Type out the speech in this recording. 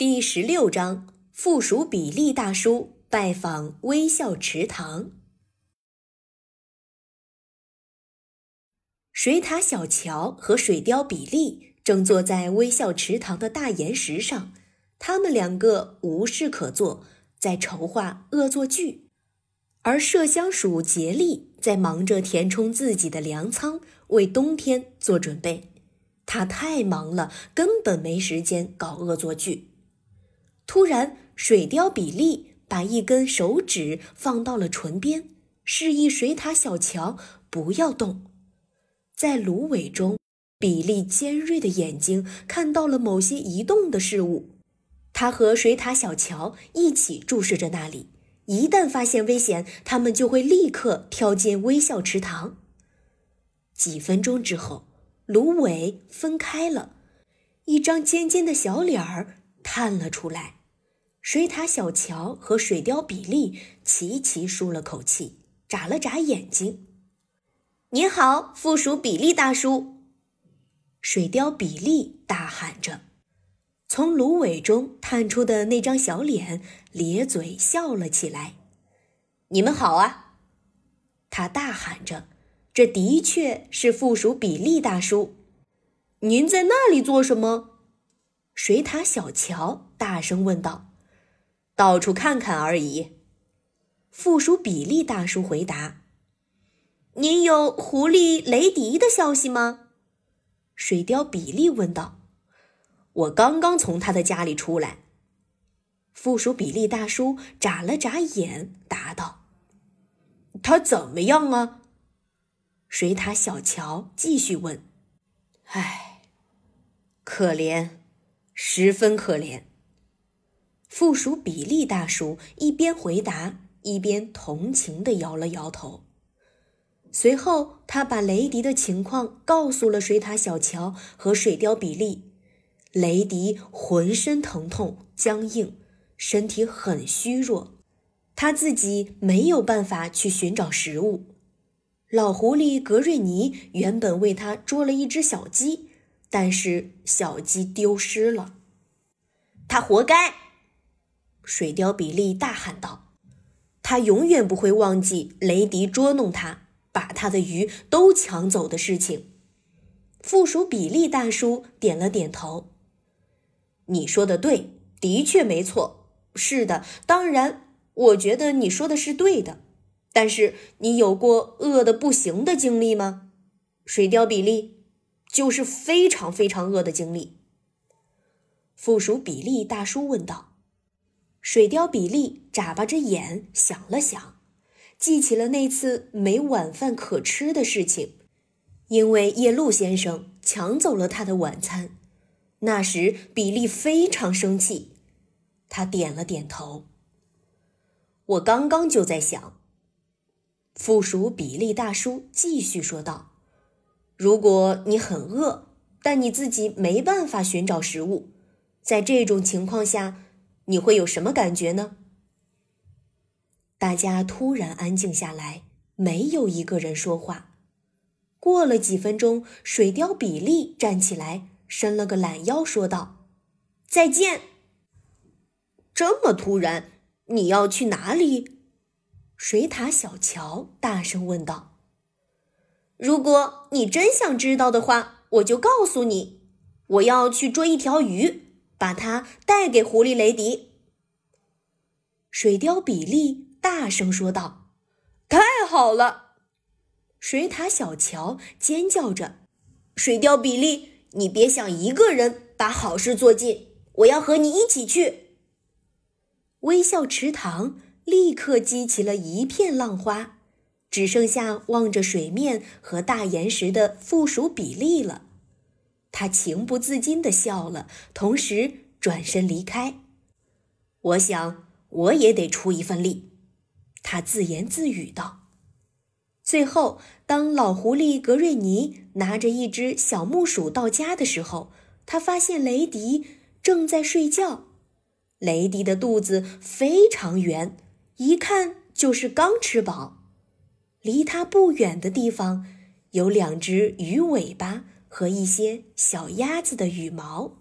第十六章：附属比例大叔拜访微笑池塘。水獭小乔和水貂比利正坐在微笑池塘的大岩石上，他们两个无事可做，在筹划恶作剧，而麝香鼠杰利在忙着填充自己的粮仓，为冬天做准备。他太忙了，根本没时间搞恶作剧。突然，水貂比利把一根手指放到了唇边，示意水獭小乔不要动。在芦苇中，比利尖锐的眼睛看到了某些移动的事物。他和水獭小乔一起注视着那里，一旦发现危险，他们就会立刻跳进微笑池塘。几分钟之后，芦苇分开了，一张尖尖的小脸儿探了出来。水獭小乔和水貂比利齐齐舒了口气，眨了眨眼睛。“您好，附属比利大叔！”水貂比利大喊着，从芦苇中探出的那张小脸咧嘴笑了起来。“你们好啊！”他大喊着，“这的确是附属比利大叔。”“您在那里做什么？”水獭小乔大声问道。到处看看而已，附属比利大叔回答。您有狐狸雷迪的消息吗？水貂比利问道。我刚刚从他的家里出来。附属比利大叔眨了眨眼，答道：“他怎么样啊？”水獭小乔继续问：“唉，可怜，十分可怜。”附属比利大叔一边回答，一边同情地摇了摇头。随后，他把雷迪的情况告诉了水獭小乔和水貂比利。雷迪浑身疼痛、僵硬，身体很虚弱，他自己没有办法去寻找食物。老狐狸格瑞尼原本为他捉了一只小鸡，但是小鸡丢失了。他活该。水貂比利大喊道：“他永远不会忘记雷迪捉弄他，把他的鱼都抢走的事情。”附属比利大叔点了点头：“你说的对，的确没错。是的，当然，我觉得你说的是对的。但是，你有过饿得不行的经历吗？”水貂比利：“就是非常非常饿的经历。”附属比利大叔问道。水貂比利眨巴着眼想了想，记起了那次没晚饭可吃的事情，因为夜鹭先生抢走了他的晚餐。那时比利非常生气，他点了点头。我刚刚就在想，附属比利大叔继续说道：“如果你很饿，但你自己没办法寻找食物，在这种情况下。”你会有什么感觉呢？大家突然安静下来，没有一个人说话。过了几分钟，水貂比利站起来，伸了个懒腰，说道：“再见。”这么突然，你要去哪里？水獭小乔大声问道。“如果你真想知道的话，我就告诉你，我要去捉一条鱼。”把它带给狐狸雷迪。水貂比利大声说道：“太好了！”水獭小乔尖叫着：“水貂比利，你别想一个人把好事做尽，我要和你一起去。”微笑池塘立刻激起了一片浪花，只剩下望着水面和大岩石的附属比利了。他情不自禁地笑了，同时转身离开。我想，我也得出一份力，他自言自语道。最后，当老狐狸格瑞尼拿着一只小木鼠到家的时候，他发现雷迪正在睡觉。雷迪的肚子非常圆，一看就是刚吃饱。离他不远的地方，有两只鱼尾巴。和一些小鸭子的羽毛。